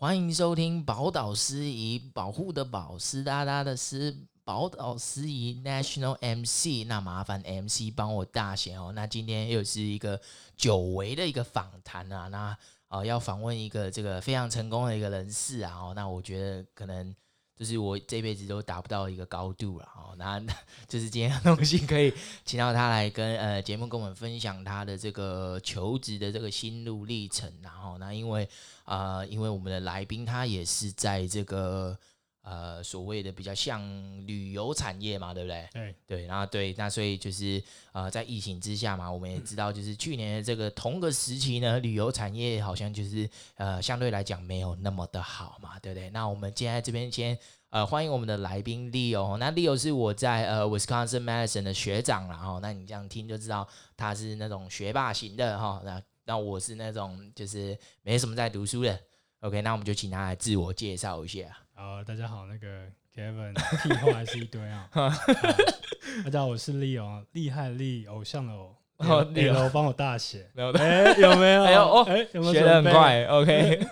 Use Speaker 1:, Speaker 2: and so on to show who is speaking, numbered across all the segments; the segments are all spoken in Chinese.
Speaker 1: 欢迎收听宝岛司仪，保护的保，湿哒哒的湿，宝岛司仪 National MC。那麻烦 MC 帮我大写哦。那今天又是一个久违的一个访谈啊，那啊、呃、要访问一个这个非常成功的一个人士啊。哦，那我觉得可能。就是我这辈子都达不到一个高度了哦，那 就是今天很荣幸可以请到他来跟呃节目跟我们分享他的这个求职的这个心路历程，然后那因为呃因为我们的来宾他也是在这个。呃，所谓的比较像旅游产业嘛，对不对？
Speaker 2: 对
Speaker 1: 对，然后对，那所以就是呃，在疫情之下嘛，我们也知道，就是去年的这个同个时期呢，旅游产业好像就是呃，相对来讲没有那么的好嘛，对不对？那我们今天在这边先呃，欢迎我们的来宾 Leo，那 Leo 是我在呃 Wisconsin Madison 的学长，然后那你这样听就知道他是那种学霸型的哈，那那我是那种就是没什么在读书的。OK，那我们就请他来自我介绍一下。
Speaker 2: 好，大家好，那个 Kevin 屁话还是一堆啊。大家好，我是 Leo，厉害厉偶像的偶。Leo 帮我大写。哎，有没有？哎呦哦，哎，有没有学得很快
Speaker 1: ？OK。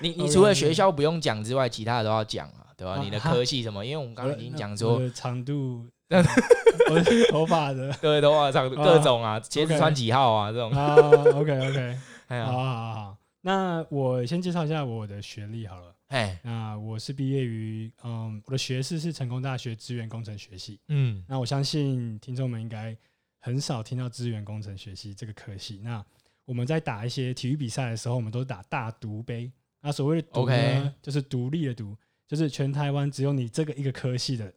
Speaker 1: 你你除了学校不用讲之外，其他的都要讲啊，对吧？你的科系什么？因为我们刚刚已经讲说
Speaker 2: 长度，我是头发的，
Speaker 1: 对，头发长度各种啊，鞋子穿几号啊，这种。
Speaker 2: 啊，OK OK，好好好好。那我先介绍一下我的学历好了。哎，那我是毕业于嗯，我的学士是成功大学资源工程学系。嗯，那我相信听众们应该很少听到资源工程学系这个科系。那我们在打一些体育比赛的时候，我们都打大独杯。那所谓的独呢.就是独立的独，就是全台湾只有你这个一个科系的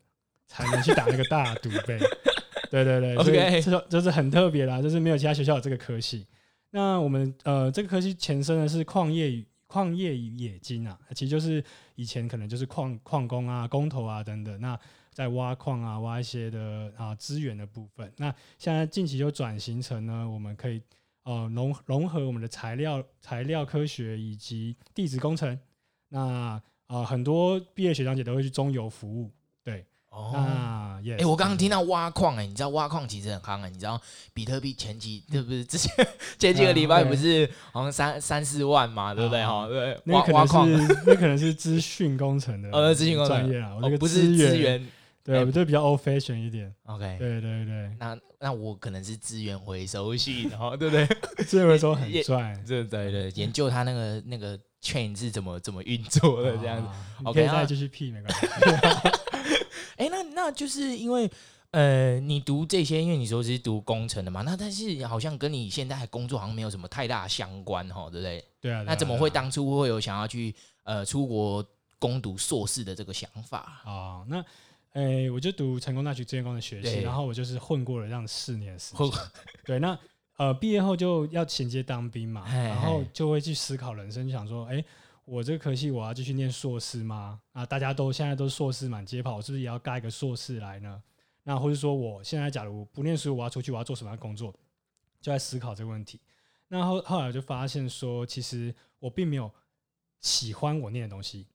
Speaker 2: 才能去打那个大独呗。对对对，OK，这就是很特别啦，就是没有其他学校有这个科系。那我们呃，这个科系前身呢是矿业与矿业与冶金啊，其实就是以前可能就是矿矿工啊、工头啊等等，那在挖矿啊、挖一些的啊资源的部分。那现在近期就转型成呢，我们可以呃融融合我们的材料材料科学以及地质工程。那啊、呃，很多毕业学长姐都会去中油服务，对。哦，哎
Speaker 1: 我刚刚听到挖矿，哎，你知道挖矿其实很夯，哎，你知道比特币前期对不对？之前前几个礼拜不是好像三三四万嘛，对不对？哈，对，
Speaker 2: 那可能是那可能是资讯工程的，
Speaker 1: 呃，资讯工程
Speaker 2: 专业啊，我这个
Speaker 1: 不是资源，
Speaker 2: 对，我就比较 old fashion 一点。
Speaker 1: OK，
Speaker 2: 对对对，
Speaker 1: 那那我可能是资源回收系，然后对不对？
Speaker 2: 资源回收很帅，
Speaker 1: 对对对，研究它那个那个 chain 是怎么怎么运作的这样子。
Speaker 2: OK，那继续 P 没关系。
Speaker 1: 哎，那那就是因为，呃，你读这些，因为你说是读工程的嘛，那但是好像跟你现在工作好像没有什么太大相关，哈，对不对？
Speaker 2: 对啊。
Speaker 1: 那怎么会当初会有想要去呃出国攻读硕士的这个想法
Speaker 2: 啊？那，哎，我就读成功大学资源工程学系，然后我就是混过了这样四年时间。对，那呃毕业后就要衔接当兵嘛，然后就会去思考人生，想说，哎。我这个科系我要继续念硕士吗？啊，大家都现在都硕士满街跑，我是不是也要盖一个硕士来呢？那或者说，我现在假如不念书，我要出去，我要做什么样的工作？就在思考这个问题。那后后来我就发现说，其实我并没有喜欢我念的东西。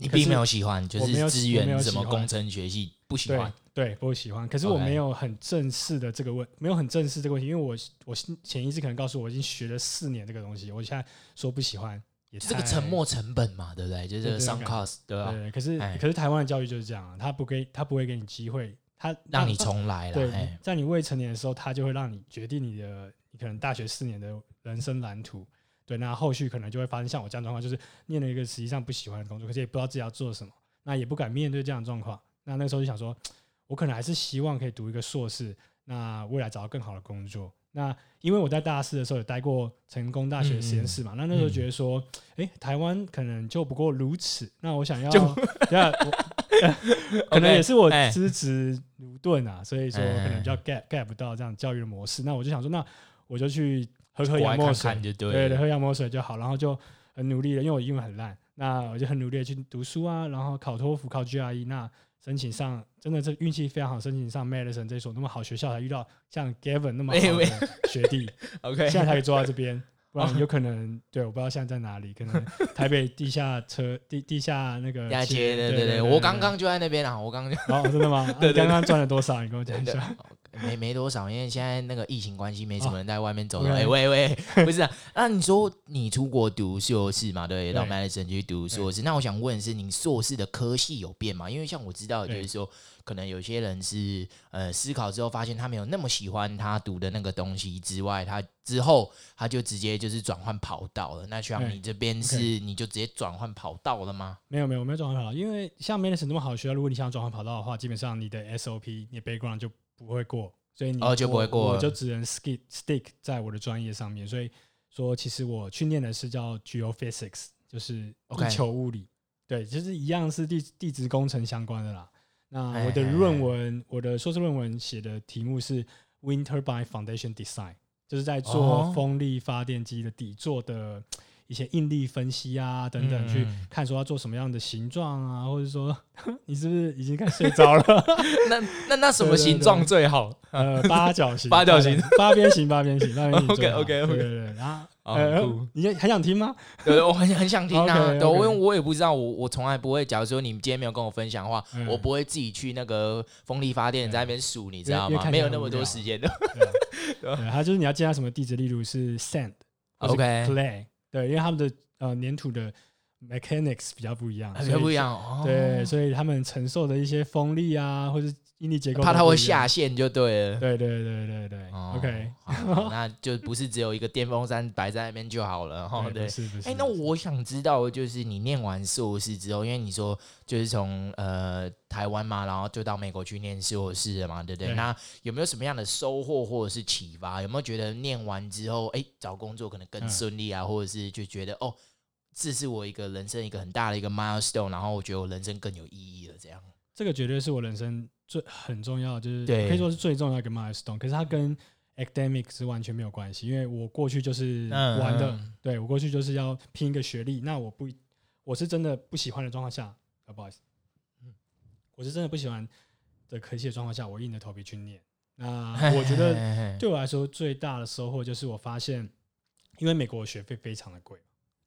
Speaker 1: 你并没有喜欢，就是资源什么工程学系不喜欢？
Speaker 2: 对，对，不喜欢。可是我没有很正式的这个问，没有很正式这个问题，因为我我潜意识可能告诉我，我已经学了四年这个东西，我现在说不喜欢。
Speaker 1: 也是这个沉没成本嘛，对不对？就是这个 sunk cost，对吧？
Speaker 2: 对，可是可是台湾的教育就是这样，他不给他不会给你机会，他
Speaker 1: 让你重来了。
Speaker 2: 对，在你未成年的时候，他就会让你决定你的你可能大学四年的人生蓝图。对，那后续可能就会发生像我这样状况，就是念了一个实际上不喜欢的工作，可是也不知道自己要做什么，那也不敢面对这样的状况。那那个时候就想说，我可能还是希望可以读一个硕士，那未来找到更好的工作。那因为我在大四的时候有待过成功大学实验室嘛，嗯、那那时候觉得说，哎、嗯欸，台湾可能就不过如此。那我想要，就 可能也是我资质駑钝啊，所以说可能比较 get get 不到这样教育的模式。那我就想说，那我就去喝喝洋墨水，对对，喝洋墨水就好。然后就很努力的，因为我英文很烂，那我就很努力的去读书啊，然后考托福、考 GRE 那。申请上真的是运气非常好，申请上 Madison 这所那么好学校，才遇到像 Gavin 那么好的 学弟。OK，现在才可以坐到这边，不然有可能对，我不知道现在在哪里，可能台北地下车地地下那个
Speaker 1: 地对对对，我刚刚就在那边啊，我刚刚
Speaker 2: 哦，真的吗？对，刚刚赚了多少？你跟我讲一下。
Speaker 1: 没没多少，因为现在那个疫情关系，没什么人在外面走的。哎、哦欸、喂喂，不是啊？那、啊、你说你出国读硕士嘛？对，到 Madison 去读硕士。那我想问的是，你硕士的科系有变吗？因为像我知道，就是说，可能有些人是呃思考之后发现他没有那么喜欢他读的那个东西之外，他之后他就直接就是转换跑道了。那像你这边是你就直接转换跑道了吗？
Speaker 2: 没有没有没有转换跑道，因为像 Madison 这么好的学校，如果你想转换跑道的话，基本上你的 SOP、你的 background 就不会过，所以你
Speaker 1: 哦就不会过，
Speaker 2: 我就只能 stick stick 在我的专业上面。所以说，其实我去念的是叫 geophysics，就是地球物理.对，就是一样是地地质工程相关的啦。那我的论文，我的硕士论文写的题目是 wind turbine foundation design，就是在做风力发电机的底座的。一些应力分析啊，等等，去看说要做什么样的形状啊，或者说 你是不是已经开始睡着了？
Speaker 1: 那那那什么形状最好？
Speaker 2: 呃，八角形，
Speaker 1: 八角形，
Speaker 2: 八边形，八边形，八边形。
Speaker 1: OK OK OK。
Speaker 2: 对对对。然后呃，你很想听吗？
Speaker 1: 对，我很很想听啊。对，因为我也不知道，我我从来不会。假如说你今天没有跟我分享的话，我不会自己去那个风力发电在那边数，你知道吗？没有那么多时间的。
Speaker 2: 对，它就是你要见到什么地址，例如是 sand，OK，clay。对，因为他们的呃粘土的 mechanics 比较不一样，
Speaker 1: 比较不一样哦。
Speaker 2: 对，所以他们承受的一些风力啊，或者应力结构，
Speaker 1: 怕它会下陷就对了。
Speaker 2: 对对对对对。哦、OK，
Speaker 1: 那就不是只有一个电风扇摆在那边就好了哈。对，
Speaker 2: 是不是？
Speaker 1: 哎，那我想知道，就是你念完硕士之后，因为你说就是从呃台湾嘛，然后就到美国去念硕士了嘛，对不对？对，那有没有什么样的收获或者是启发？有没有觉得念完之后，哎，找工作可能更顺利啊，嗯、或者是就觉得哦，这是我一个人生一个很大的一个 milestone，然后我觉得我人生更有意义了，这样。
Speaker 2: 这个绝对是我人生最很重要，就是可以说是最重要的一个 milestone。可是它跟 academic 是完全没有关系，因为我过去就是玩的，嗯、对我过去就是要拼一个学历。那我不，我是真的不喜欢的状况下，啊，不好意思，我是真的不喜欢的科系的状况下，我硬着头皮去念。那 我觉得对我来说最大的收获就是我发现，因为美国的学费非常的贵，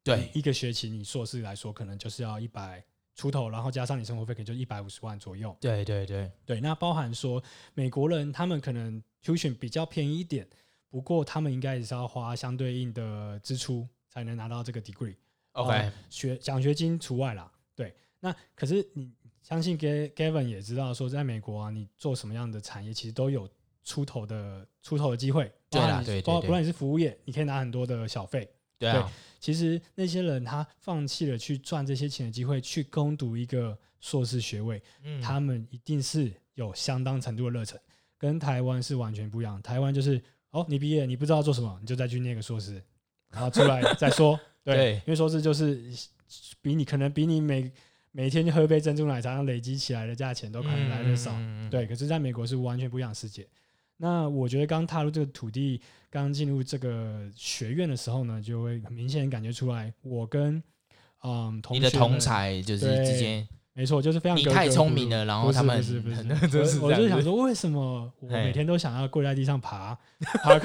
Speaker 2: 对一个学期你硕士来说可能就是要一百。出头，然后加上你生活费，可能就一百五十万左右。
Speaker 1: 对对对
Speaker 2: 对，那包含说美国人他们可能 tuition 比较便宜一点，不过他们应该也是要花相对应的支出才能拿到这个 degree。OK，学奖学金除外啦。对，那可是你相信 Gavin 也知道说，在美国啊，你做什么样的产业，其实都有出头的出头的机会。对啊，对，包括不论你是服务业，你可以拿很多的小费。对其实那些人他放弃了去赚这些钱的机会，去攻读一个硕士学位，嗯、他们一定是有相当程度的热忱，跟台湾是完全不一样。台湾就是哦，你毕业你不知道做什么，你就再去念个硕士，然后出来再说。对，对因为硕士就是比你可能比你每每天喝杯珍珠奶茶累积起来的价钱都可能来的少。嗯、对，可是在美国是完全不一样的世界。那我觉得刚踏入这个土地，刚进入这个学院的时候呢，就会很明显感觉出来，我跟嗯同学你的
Speaker 1: 同才就是之间，
Speaker 2: 没错，就是非常
Speaker 1: 你太聪明了，然后他们是不是不是，
Speaker 2: 我就想说，为什么我每天都想要跪在地上爬爬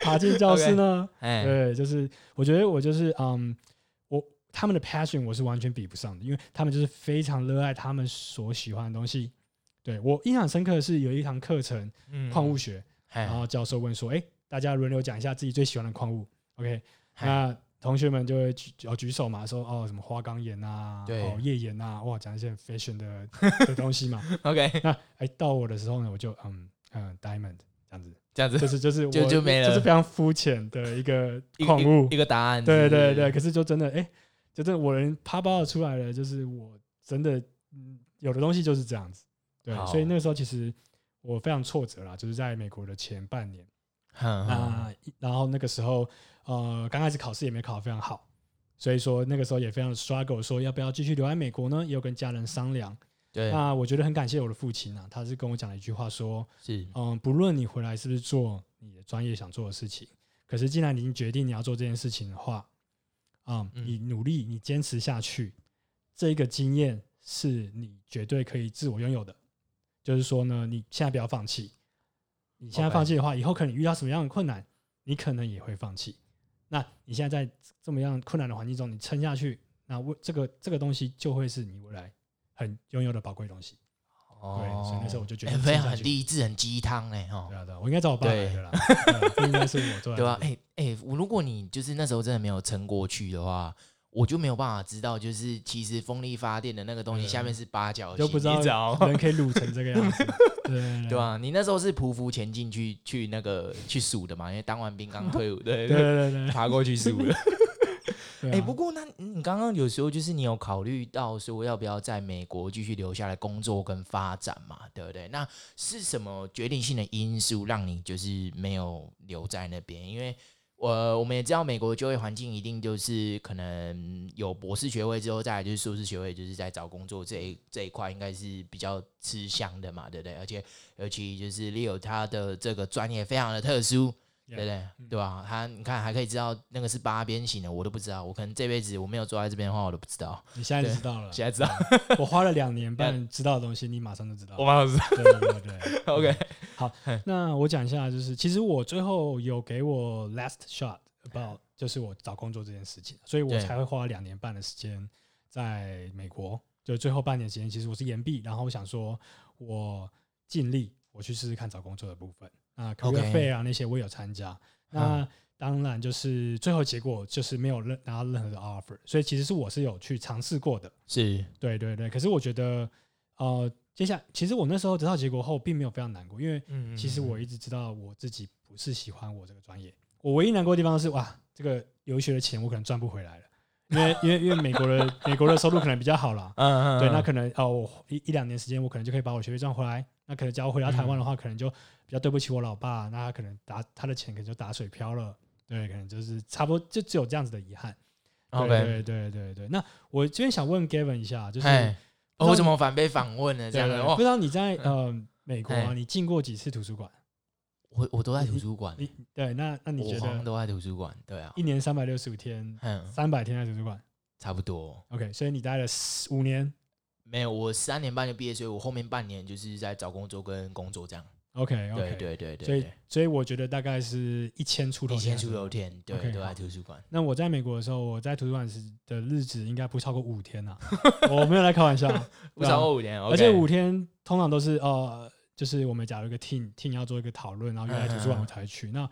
Speaker 2: 爬进教室 呢？对，就是我觉得我就是嗯，我他们的 passion 我是完全比不上的，因为他们就是非常热爱他们所喜欢的东西。对，我印象深刻的是有一堂课程，矿物学，嗯、然后教授问说：“哎，大家轮流讲一下自己最喜欢的矿物。”OK，那同学们就会举要举手嘛，说：“哦，什么花岗岩啊，哦，页岩啊，哇，讲一些 fashion 的 的东西嘛。”OK，那哎到我的时候呢，我就嗯嗯 diamond 这样子，
Speaker 1: 这样子
Speaker 2: 就是就是
Speaker 1: 就就没了，
Speaker 2: 就是非常肤浅的一个 矿物
Speaker 1: 一,一个答案。
Speaker 2: 对对对，可是就真的哎，就真的我人啪啪的出来了，就是我真的嗯有的东西就是这样子。对，所以那个时候其实我非常挫折啦，就是在美国的前半年，那呵、呃、然后那个时候呃刚开始考试也没考得非常好，所以说那个时候也非常 struggle，说要不要继续留在美国呢？也有跟家人商量。对，那我觉得很感谢我的父亲啊，他是跟我讲了一句话说，是嗯、呃，不论你回来是不是做你的专业想做的事情，可是既然你已经决定你要做这件事情的话，呃、嗯，你努力，你坚持下去，这一个经验是你绝对可以自我拥有的。就是说呢，你现在不要放弃。你现在放弃的话，以后可能遇到什么样的困难，你可能也会放弃。那你现在在这么样困难的环境中，你撑下去，那为这个这个东西就会是你未来很拥有的宝贵东西。哦，对，所以那时候我就觉得
Speaker 1: 非常很励志，很鸡汤哎哈。
Speaker 2: 对啊，对啊，我应该找我爸来的啦，不应该是我做。
Speaker 1: 对啊，哎哎，如果你就是那时候真的没有撑过去的话，我就没有办法知道，就是其实风力发电的那个东西下面是八角形，
Speaker 2: 就不知道人可以撸成这个样子，对对
Speaker 1: 吧？你那时候是匍匐前进去去那个去数的嘛？因为当完兵刚退伍，对
Speaker 2: 对对对，
Speaker 1: 爬过去数的。哎、啊欸，不过那你刚刚有时候就是你有考虑到说要不要在美国继续留下来工作跟发展嘛，对不对？那是什么决定性的因素让你就是没有留在那边？因为我、呃、我们也知道美国的就业环境一定就是可能有博士学位之后再来就是硕士学位，就是在找工作这一这一块应该是比较吃香的嘛，对不对？而且尤其就是 Leo 他的这个专业非常的特殊。对不对？嗯、对吧？他你看还可以知道那个是八边形的，我都不知道。我可能这辈子我没有坐在这边的话，我都不知道。
Speaker 2: 你现在就知道了，
Speaker 1: 现在知道。
Speaker 2: 我花了两年 半知道的东西，你马上就知道。
Speaker 1: 我马上知道。
Speaker 2: 对对对，对，
Speaker 1: OK。
Speaker 2: 好，那我讲一下，就是其实我最后有给我 last shot about 就是我找工作这件事情，所以我才会花两年半的时间在美国。就最后半年时间，其实我是延毕，然后我想说我尽力我去试试看找工作的部分。啊，career fair 啊，那些我有参加。那当然就是最后结果就是没有任拿到任何的 offer，所以其实是我是有去尝试过的。
Speaker 1: 是，
Speaker 2: 对对对。可是我觉得，呃，接下来其实我那时候得到结果后，并没有非常难过，因为其实我一直知道我自己不是喜欢我这个专业。我唯一难过的地方是，哇，这个留学的钱我可能赚不回来了，因为 因为因为美国的 美国的收入可能比较好啦。嗯嗯。对，那可能哦，我一一两年时间，我可能就可以把我学费赚回来。那可能假如回到台湾的话，可能就。比较对不起我老爸，那他可能打他的钱可能就打水漂了，对，可能就是差不多就只有这样子的遗憾。对对对对对。那我这边想问 Gavin 一下，就是
Speaker 1: 我怎么反被访问了？这样
Speaker 2: 不知道你在呃美国啊，你进过几次图书馆？
Speaker 1: 我我都在图书馆。
Speaker 2: 对，那那你觉得
Speaker 1: 都在图书馆？对啊，
Speaker 2: 一年三百六十五天，三百天在图书馆，
Speaker 1: 差不多。
Speaker 2: OK，所以你待了五年？
Speaker 1: 没有，我三年半就毕业，所以我后面半年就是在找工作跟工作这样。
Speaker 2: OK OK，
Speaker 1: 对对对对，
Speaker 2: 所以所以我觉得大概是一千出头，一
Speaker 1: 千出头天，对，都在图书馆。
Speaker 2: 那我在美国的时候，我在图书馆时的日子应该不超过五天呐，我没有来开玩笑，
Speaker 1: 不超过五天，
Speaker 2: 而且五天通常都是呃，就是我们假如一个 team team 要做一个讨论，然后约在图书馆我才去。那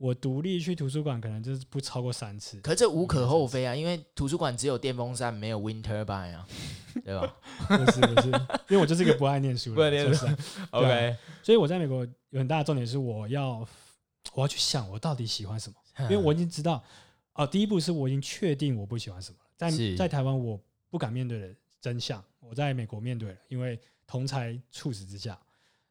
Speaker 2: 我独立去图书馆可能就是不超过三次，
Speaker 1: 可是这无可厚非啊，因为图书馆只有电风扇，没有 wind turbine 啊，对吧？
Speaker 2: 不是不是，因为我就是一个不爱念书的，
Speaker 1: 不爱念书。OK，
Speaker 2: 所以我在美国有很大的重点是我要我要去想我到底喜欢什么，因为我已经知道哦，第一步是我已经确定我不喜欢什么，在在台湾我不敢面对的真相，我在美国面对了，因为同侪促使之下。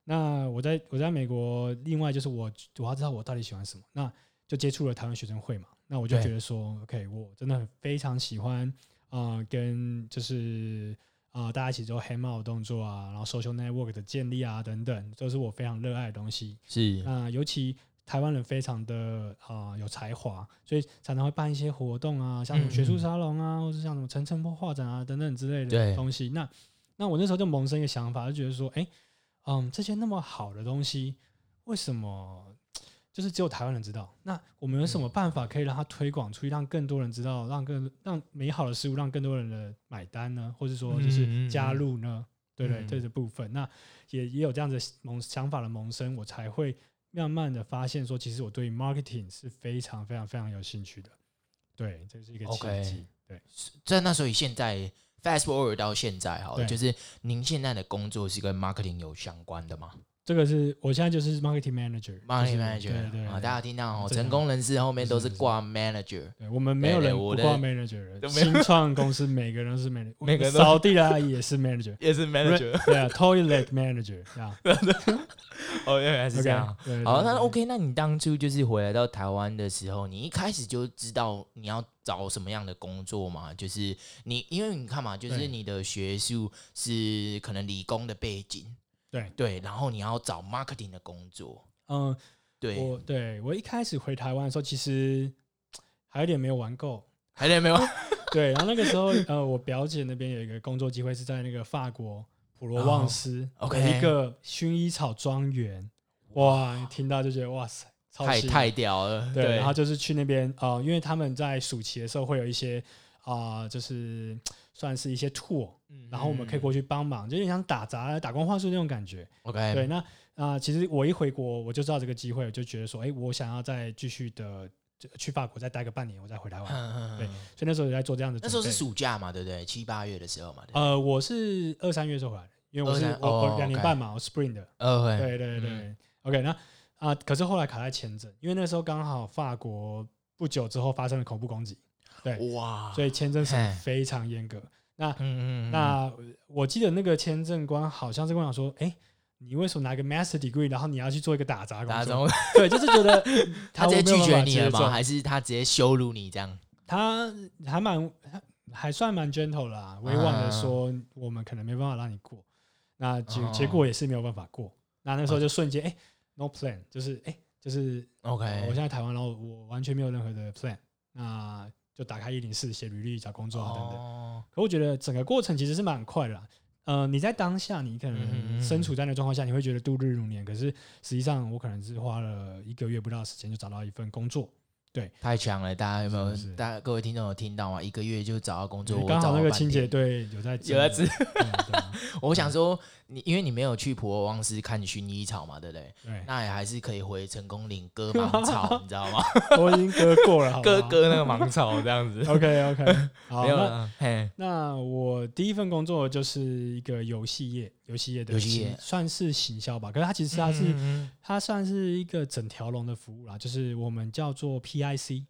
Speaker 2: 那我在我在美国，另外就是我我要知道我到底喜欢什么，那就接触了台湾学生会嘛。那我就觉得说，OK，我真的非常喜欢啊、呃，跟就是啊、呃、大家一起做 hang out 动作啊，然后 social network 的建立啊等等，都是我非常热爱的东西。
Speaker 1: 是
Speaker 2: 啊、呃，尤其台湾人非常的啊、呃、有才华，所以常常会办一些活动啊，像什么学术沙龙啊，嗯嗯或者像什么陈澄波画展啊等等之类的东西。那那我那时候就萌生一个想法，就觉得说，哎、欸。嗯，这些那么好的东西，为什么就是只有台湾人知道？那我们有什么办法可以让它推广出去，让更多人知道，让更让美好的事物让更多人的买单呢？或者说就是加入呢？对对，这个部分，那也也有这样子萌想法的萌生，我才会慢慢的发现说，其实我对 marketing 是非常非常非常有兴趣的。对，这是一个契机。Okay, 对，
Speaker 1: 在那所以现在。Fast forward 到现在哈，对就是您现在的工作是跟 marketing 有相关的吗？
Speaker 2: 这个是我现在就是 marketing manager，marketing
Speaker 1: manager，对对啊，大家听到哦，成功人士后面都是挂 manager，
Speaker 2: 对，我们没有人不挂 manager，新创公司每个人都是 manager，每个扫地的阿姨也是 manager，
Speaker 1: 也是 manager，
Speaker 2: 对啊，toilet manager，啊，
Speaker 1: 哦，原来是这样，好，那 OK，那你当初就是回来到台湾的时候，你一开始就知道你要找什么样的工作吗？就是你，因为你看嘛，就是你的学术是可能理工的背景。
Speaker 2: 对。
Speaker 1: 对，然后你要找 marketing 的工作，
Speaker 2: 嗯，对，我对我一开始回台湾的时候，其实 还有点没有玩够，
Speaker 1: 还有点没有，
Speaker 2: 对，然后那个时候，呃，我表姐那边有一个工作机会是在那个法国普罗旺斯，OK，一个薰衣草庄园，哇，听到就觉得哇塞，
Speaker 1: 太太屌了，
Speaker 2: 对，然后就是去那边，呃，因为他们在暑期的时候会有一些啊，就是。算是一些 tool，然后我们可以过去帮忙，就有点像打杂、打工换宿那种感觉。
Speaker 1: OK，
Speaker 2: 对，那啊、呃，其实我一回国，我就知道这个机会，我就觉得说，哎，我想要再继续的去法国再待个半年，我再回台湾。嗯、对，所以那时候也在做这样的。
Speaker 1: 那时候是暑假嘛，对不对？七八月的时候嘛。
Speaker 2: 呃，我是二三月时候回来的，因为我是我我两年半嘛，我 spring 的。对对对、嗯、OK，那啊、呃，可是后来卡在签证，因为那时候刚好法国不久之后发生了恐怖攻击。对哇，所以签证是非常严格。那嗯嗯那我记得那个签证官好像是跟我讲说，哎、欸，你为什么拿个 master degree，然后你要去做一个打杂工作？对，就是觉得
Speaker 1: 他直接拒绝你了吗？还是他直接羞辱你这样？
Speaker 2: 他还蛮还算蛮 gentle 啦，委婉的说我们可能没办法让你过。那结结果也是没有办法过。那那时候就瞬间哎、欸、no plan，就是哎、欸、就是
Speaker 1: OK，
Speaker 2: 我现在台湾，然后我完全没有任何的 plan。那就打开一零四写履历找工作啊等等，哦、可我觉得整个过程其实是蛮快的啦。呃，你在当下你可能身处在那状况下，你会觉得度日如年。可是实际上我可能是花了一个月不到时间就找到一份工作。对，
Speaker 1: 太强了！大家有没有？是是大家各位听众有听到吗？一个月就找到工作，
Speaker 2: 刚好那个清洁队有在有在
Speaker 1: 我想说，你因为你没有去普罗旺斯看薰衣草嘛，对不对？对。那也还是可以回成功岭割芒草，你知道吗？
Speaker 2: 我已经割过了，
Speaker 1: 割割那个芒草这样子。
Speaker 2: OK OK，好，
Speaker 1: 没有了。嘿，
Speaker 2: 那我第一份工作就是一个游戏业，游戏业的游戏业算是行销吧。可是它其实它是它算是一个整条龙的服务啦，就是我们叫做 PIC，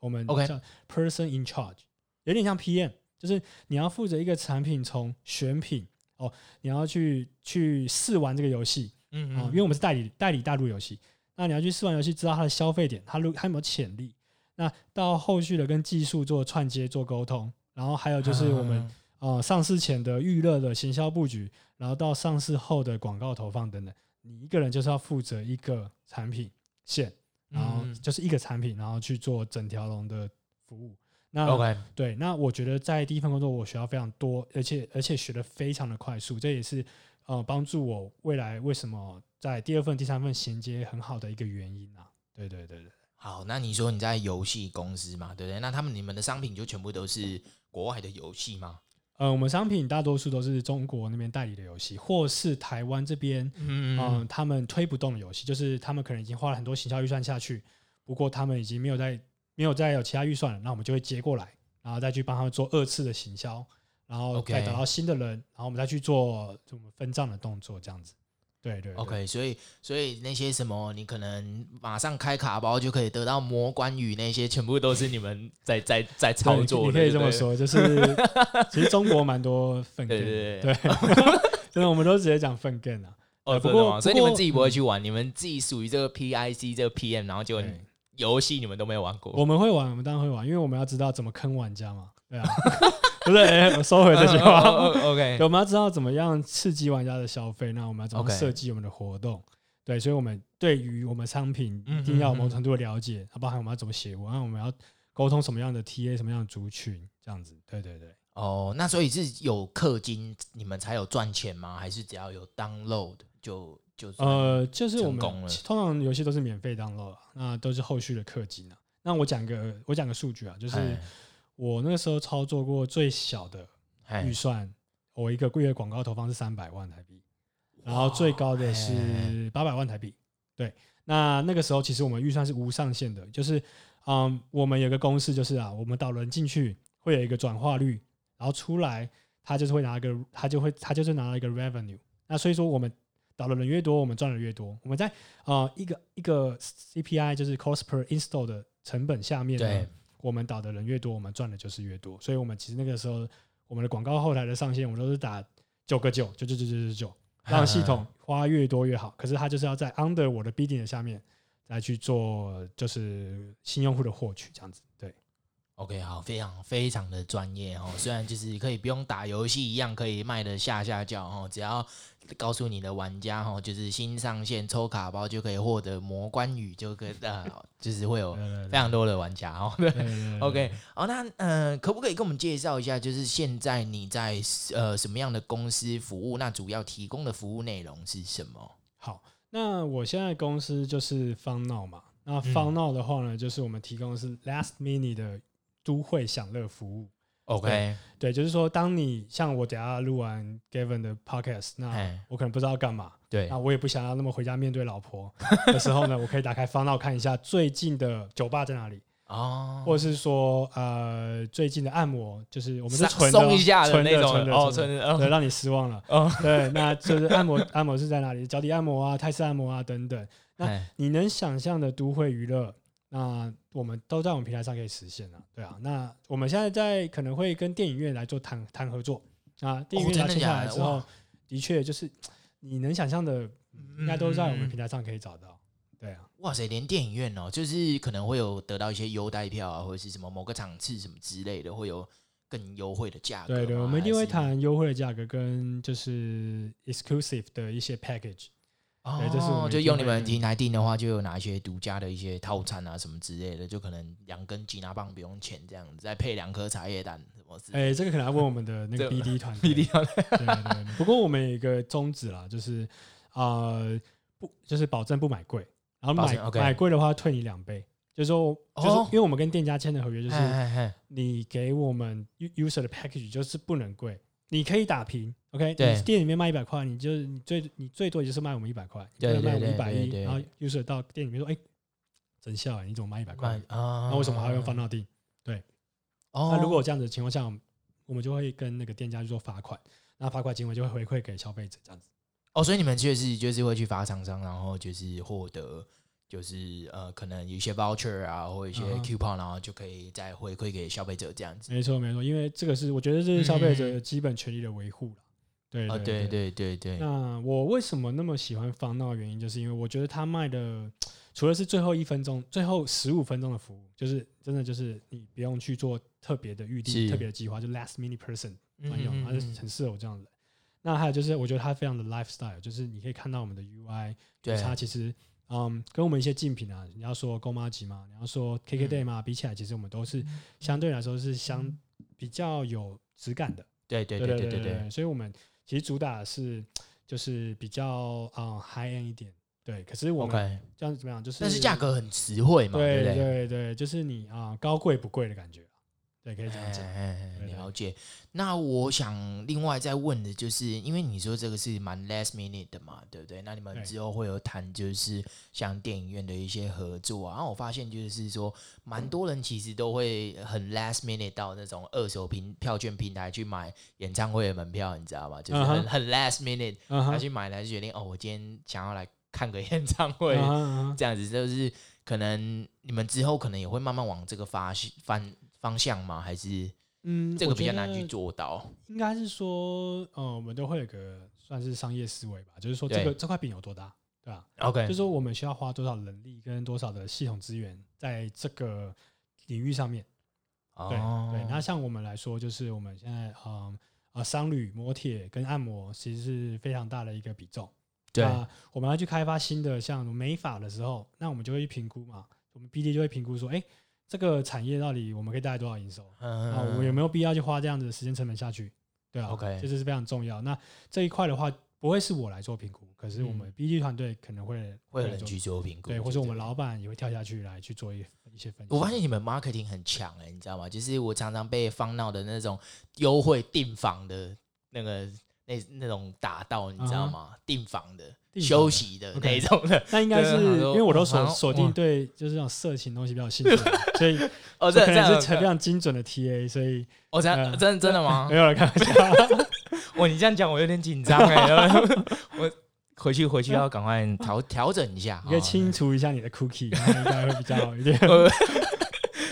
Speaker 2: 我们叫 Person in Charge，有点像 PM。就是你要负责一个产品从选品哦，你要去去试玩这个游戏，嗯嗯，因为我们是代理代理大陆游戏，那你要去试玩游戏，知道它的消费点，它如它有没有潜力，那到后续的跟技术做串接做沟通，然后还有就是我们呃、嗯、上市前的预热的行销布局，然后到上市后的广告投放等等，你一个人就是要负责一个产品线，然后就是一个产品，然后去做整条龙的服务。那 Okay. 对，那我觉得在第一份工作我学到非常多，而且而且学的非常的快速，这也是呃帮助我未来为什么在第二份、第三份衔接很好的一个原因啊。对对对对。
Speaker 1: 好，那你说你在游戏公司嘛，对不对？那他们你们的商品就全部都是国外的游戏吗？
Speaker 2: 呃，我们商品大多数都是中国那边代理的游戏，或是台湾这边嗯、呃、他们推不动的游戏，就是他们可能已经花了很多行销预算下去，不过他们已经没有在。没有再有其他预算了，那我们就会接过来，然后再去帮他们做二次的行销，然后再找到新的人，然后我们再去做这种分账的动作，这样子。对对，对
Speaker 1: ，OK，所以所以那些什么，你可能马上开卡包就可以得到魔关羽那些，全部都是你们在在在操作。
Speaker 2: 你可以这么说，就是 其实中国蛮多粪 game，对对，真的我们都直接讲粪 game 啊。
Speaker 1: 哦，不过所以你们自己不会去玩，你们自己属于这个 PIC 这个 PM，然后就。游戏你们都没有玩过？
Speaker 2: 我们会玩，我们当然会玩，因为我们要知道怎么坑玩家嘛。对啊，不是、欸，我收回这句话。OK，我们要知道怎么样刺激玩家的消费，那我们要怎么设计我们的活动.对，所以，我们对于我们商品一定要有某种程度的了解，包含我们要怎么写文案，我们要沟通什么样的 TA，什么样的族群，这样子。对对对。
Speaker 1: 哦，那所以是有氪金，你们才有赚钱吗？还是只要有 download 就？就
Speaker 2: 呃，就是我们通常游戏都是免费 download，那都是后续的氪金啊。那我讲个我讲个数据啊，就是我那个时候操作过最小的预算，我一个月广告投放是三百万台币，然后最高的是八百万台币。对，那那个时候其实我们预算是无上限的，就是嗯，我们有个公式，就是啊，我们导人进去会有一个转化率，然后出来他就是会拿一个，他就会他就是拿了一个 revenue。那所以说我们。导的人越多，我们赚的越多。我们在啊、呃、一个一个 CPI 就是 cost per install 的成本下面呢，对我们导的人越多，我们赚的就是越多。所以，我们其实那个时候，我们的广告后台的上限，我们都是打九个九，九九九九九九，让系统花越多越好。可是，它就是要在 under 我的 bidding 的下面来去做，就是新用户的获取，这样子。对
Speaker 1: ，OK，好，非常非常的专业哦。虽然就是可以不用打游戏一样，可以卖的下下叫哦，只要。告诉你的玩家哈，就是新上线抽卡包就可以获得魔关羽，就可呃，就是会有非常多的玩家哦。对，OK，好，那呃，可不可以跟我们介绍一下，就是现在你在呃什么样的公司服务？那主要提供的服务内容是什么？
Speaker 2: 好，那我现在公司就是 FunNow 嘛。那 FunNow 的话呢，就是我们提供的是 Last Minute 的都会享乐服务。
Speaker 1: OK，
Speaker 2: 对，就是说，当你像我等下录完 Gavin 的 Podcast，那我可能不知道干嘛，
Speaker 1: 对，
Speaker 2: 那我也不想要那么回家面对老婆的时候呢，我可以打开 FunNow 看一下最近的酒吧在哪里。哦，或者是说，呃，最近的按摩就是我们是纯的，
Speaker 1: 松一下的那种，
Speaker 2: 纯的，哦，纯的，对，让你失望了。哦，对，那就是按摩，按摩是在哪里？脚底按摩啊，泰式按摩啊，等等。那你能想象的都会娱乐，那我们都在我们平台上可以实现了，对啊。那我们现在在可能会跟电影院来做谈谈合作啊，电影院签下来之后，的确就是你能想象的，应该都在我们平台上可以找到。对啊，
Speaker 1: 哇塞，连电影院哦，就是可能会有得到一些优待票啊，或者是什么某个场次什么之类的，会有更优惠的价格。
Speaker 2: 对对，我们一定会谈优惠的价格跟就是 exclusive 的一些 package。
Speaker 1: 哦，对就是就用你们平台订的话，就有哪一些独家的一些套餐啊，什么之类的，就可能两根吉拿棒不用钱这样子，再配两颗茶叶蛋什么之类的。
Speaker 2: 哎，这个可能要问我们的那个 BD 团队。BD 团队。对对对。不过我们有一个宗旨啦，就是呃不，就是保证不买贵。然后买买贵的话退你两倍，就是说，就是因为我们跟店家签的合约就是，你给我们 user 的 package 就是不能贵，你可以打平，OK，你店里面卖一百块，你就是你最你最多也就是卖我们一百块，不能卖我们一百一，然后 user 到店里面说，哎，真笑哎，你怎么卖一百块啊？那为什么还要用 FunNow 订？对，那如果这样子的情况下，我们就会跟那个店家去做罚款，那罚款金额就会回馈给消费者这样子。
Speaker 1: 哦，所以你们确实就是会去罚厂商，然后就是获得，就是呃，可能有一些 voucher 啊，或一些 coupon，然后就可以再回馈给消费者这样子。
Speaker 2: 没错，没错，因为这个是我觉得这是消费者的基本权利的维护了。对，
Speaker 1: 对，对，对，对，对。
Speaker 2: 那我为什么那么喜欢 FunNow 的原因，就是因为我觉得他卖的除了是最后一分钟、最后十五分钟的服务，就是真的就是你不用去做特别的预定、特别的计划，就 last minute person 专用，它是很适合我这样的。那还有就是，我觉得它非常的 lifestyle，就是你可以看到我们的 UI，对它其实，嗯，跟我们一些竞品啊，你要说 GOMAJI 嘛，你要说 KKday 嘛，比起来，其实我们都是相对来说是相比较有质感的。
Speaker 1: 对对对对对对。
Speaker 2: 所以我们其实主打是就是比较嗯 high end 一点，对。可是我们这样子怎么样？就是
Speaker 1: 但是价格很实惠嘛，对
Speaker 2: 对对，就是你啊高贵不贵的感觉。对，可以这样讲。
Speaker 1: 了解。那我想另外再问的就是，因为你说这个是蛮 last minute 的嘛，对不对？那你们之后会有谈，就是像电影院的一些合作啊。然后我发现就是说，蛮多人其实都会很 last minute 到那种二手平票券平台去买演唱会的门票，你知道吗？就是很很 last minute，他去买来就决定哦，我今天想要来看个 演唱会，这样子就是可能你们之后可能也会慢慢往这个发翻。方向吗？还是嗯，这个比较难去做到。
Speaker 2: 应该是说，呃，我们都会有个算是商业思维吧，就是说这个对这块饼有多大，对吧？OK，就是说我们需要花多少人力跟多少的系统资源在这个领域上面。哦、对对，那像我们来说，就是我们现在嗯啊商旅、摩铁跟按摩其实是非常大的一个比重。对，我们要去开发新的像美发的时候，那我们就会去评估嘛，我们 BD 就会评估说，哎。这个产业到底我们可以带来多少营收？嗯，啊，我有没有必要去花这样子的时间成本下去？对啊，OK，这就是非常重要。那这一块的话，不会是我来做评估，可是我们 BD 团队可能会
Speaker 1: 会有人去做评估，
Speaker 2: 对，或者我们老板也会跳下去来去做一一些分析。
Speaker 1: 我发现你们 marketing 很强哎，你知道吗？就是我常常被 FunNow 的那种优惠订房的那个那那种打到，你知道吗？订房的。休息的那种的，
Speaker 2: 那应该是因为我都锁锁定对，就是这种色情东西比较兴趣，所以哦，这可能是非常精准的 TA，所以
Speaker 1: 哦，这样真真的吗？
Speaker 2: 没有了，开玩笑。
Speaker 1: 哇，你这样讲我有点紧张哎，我回去回去要赶快调调整一下，
Speaker 2: 你可以清除一下你的 cookie，应该会比较好一点。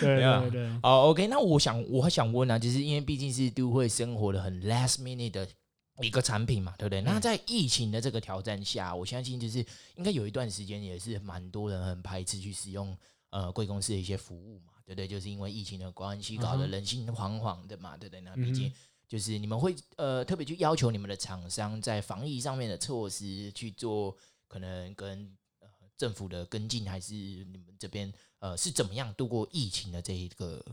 Speaker 2: 对对对，
Speaker 1: 哦，OK，那我想我还想问啊，就是因为毕竟是都会生活的很 last minute 的。一个产品嘛，对不对？那在疫情的这个挑战下，我相信就是应该有一段时间也是蛮多人很排斥去使用呃贵公司的一些服务嘛，对不对？就是因为疫情的关系，搞得人心惶惶的嘛，对不对？那毕竟就是你们会呃特别去要求你们的厂商在防疫上面的措施去做，可能跟呃政府的跟进，还是你们这边呃是怎么样度过疫情的这一个？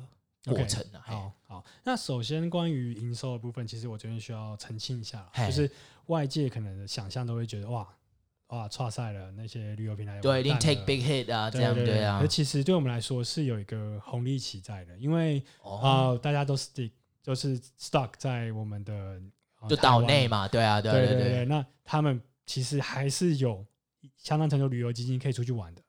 Speaker 1: 过程啊，
Speaker 2: 好好。那首先关于营收的部分，其实我这边需要澄清一下，就是外界可能的想象都会觉得哇哇，差赛了那些旅游平台，
Speaker 1: 对，一定 take big hit 啊，这样对啊。
Speaker 2: 而其实对我们来说是有一个红利期在的，因为啊，大家都 stick 就是 stuck 在我们的
Speaker 1: 就岛内嘛，对啊，对对对，对。
Speaker 2: 那他们其实还是有相当程度旅游基金可以出去玩的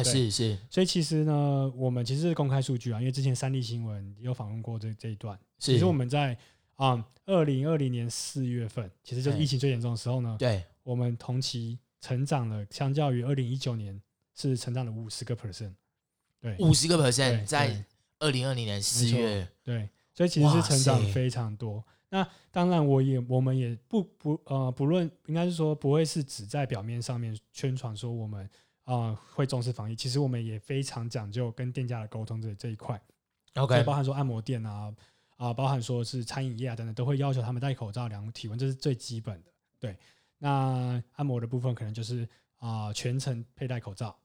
Speaker 1: 啊，是是。
Speaker 2: 所以其实呢，我们其实是公开数据啊，因为之前三立新闻有访问过这这一段。其实我们在啊二零二零年四月份，其实就是疫情最严重的时候呢，
Speaker 1: 对，
Speaker 2: 我们同期成长了，相较于二零一九年是成长了五十个 percent，对，
Speaker 1: 五十个 percent 在二零二零年四月，
Speaker 2: 对。所以其实是成长非常多。那当然，我也我们也不不呃不论，应该是说不会是只在表面上面宣传说我们啊、呃、会重视防疫。其实我们也非常讲究跟店家的沟通这这一块。OK，包含说按摩店啊啊、呃，包含说是餐饮业啊等等，都会要求他们戴口罩、量体温，这是最基本的。对，那按摩的部分可能就是啊、呃、全程佩戴口罩，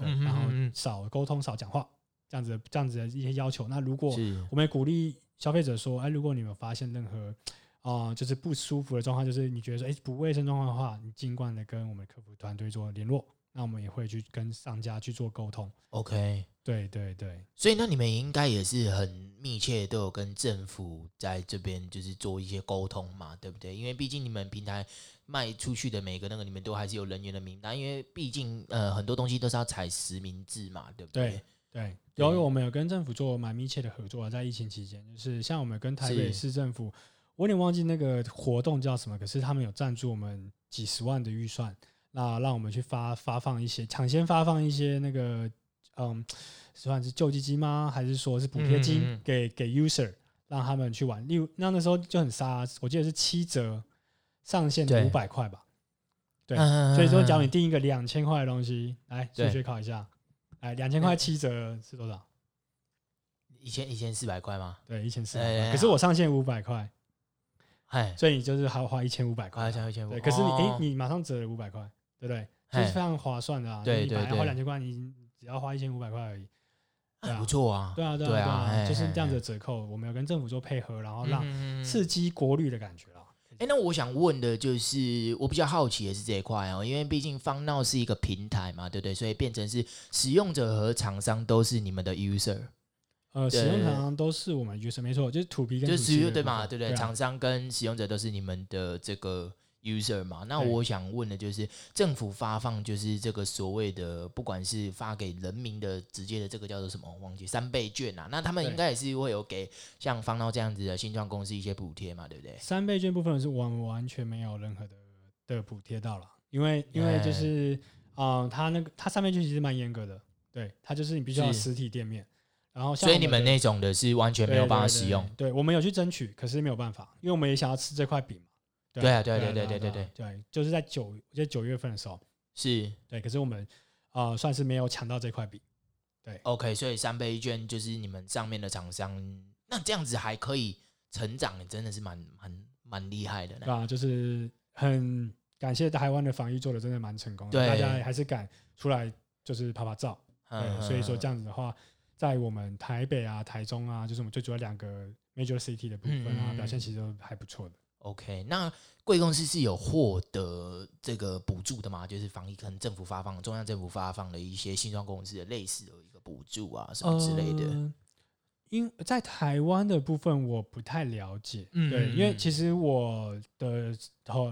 Speaker 2: 嗯，然后少沟通、少讲话，这样子这样子的一些要求。那如果我们也鼓励。消费者说：“哎，如果你有发现任何啊、呃，就是不舒服的状况，就是你觉得说，哎，不卫生状况的话，你尽管的跟我们客服团队做联络，那我们也会去跟商家去做沟通。
Speaker 1: OK，
Speaker 2: 对对对，
Speaker 1: 所以那你们应该也是很密切，都有跟政府在这边就是做一些沟通嘛，对不对？因为毕竟你们平台卖出去的每个那个，你们都还是有人员的名单，因为毕竟呃很多东西都是要采实名制嘛，对不对？”
Speaker 2: 对对，由于我们有跟政府做蛮密切的合作啊，在疫情期间，就是像我们跟台北市政府，我有点忘记那个活动叫什么，可是他们有赞助我们几十万的预算，那让我们去发发放一些，抢先发放一些那个，嗯，算是救济金吗？还是说是补贴金给给 user，让他们去玩？例如那那时候就很杀，我记得是七折，上限五百块吧。对，所以说，假如你定一个两千块的东西，来数学考一下。哎，两千块七折是多少？
Speaker 1: 一千一千四百块吗？
Speaker 2: 对，一千四百块。可是我上限五百块，
Speaker 1: 哎，
Speaker 2: 所以你就是还要花一千五百块，
Speaker 1: 花一千五。
Speaker 2: 对，可是你哎，你马上折了五百块，对不对？这是非常划算的啊！
Speaker 1: 对对对，
Speaker 2: 花两千块，你只要花一千五百块而已，
Speaker 1: 不错啊！
Speaker 2: 对啊，对啊，对啊，就是这样子的折扣。我们有跟政府做配合，然后让刺激国旅的感觉啊。
Speaker 1: 哎，那我想问的就是，我比较好奇的是这一块哦，因为毕竟 FunNow 是一个平台嘛，对不对？所以变成是使用者和厂商都是你们的 user，
Speaker 2: 呃，使用厂商都是我们 user，没错，就是 to B 跟
Speaker 1: 就是对嘛，对不对？厂商跟使用者都是你们的这个。User 嘛，那我想问的就是政府发放就是这个所谓的，不管是发给人民的直接的这个叫做什么，忘记三倍券啊，那他们应该也是会有给像 FunNow 这样子的新创公司一些补贴嘛，对不对？
Speaker 2: 三倍券部分是完完全没有任何的的补贴到了，因为因为就是啊、呃，他那个他三倍券其实蛮严格的，对，他就是你必须要实体店面，然后
Speaker 1: 所以你们那种的是完全没有办法使用，
Speaker 2: 对，对，对，对，我们有去争取，可是没有办法，因为我们也想要吃这块饼。
Speaker 1: 对啊，对对对对对对
Speaker 2: 对，就是在九，我觉得九月份的时候
Speaker 1: 是。
Speaker 2: 对，可是我们啊、呃、算是没有抢到这块饼，对
Speaker 1: ，OK，所以三倍券就是你们上面的厂商，那这样子还可以成长，真的是蛮蛮蛮厉害的，
Speaker 2: 对啊，就是很感谢台湾的防疫做的真的蛮成功的，对，大家还是敢出来就是拍拍照，嗯，所以说这样子的话，在我们台北啊、台中啊，就是我们最主要两个 major city 的部分啊，嗯、表现其实都还不错的。
Speaker 1: OK，那贵公司是有获得这个补助的吗？就是防疫可能政府发放、中央政府发放的一些新创公司的类似的一个补助啊，什么之类的。呃、
Speaker 2: 因在台湾的部分我不太了解，嗯，对，因为其实我的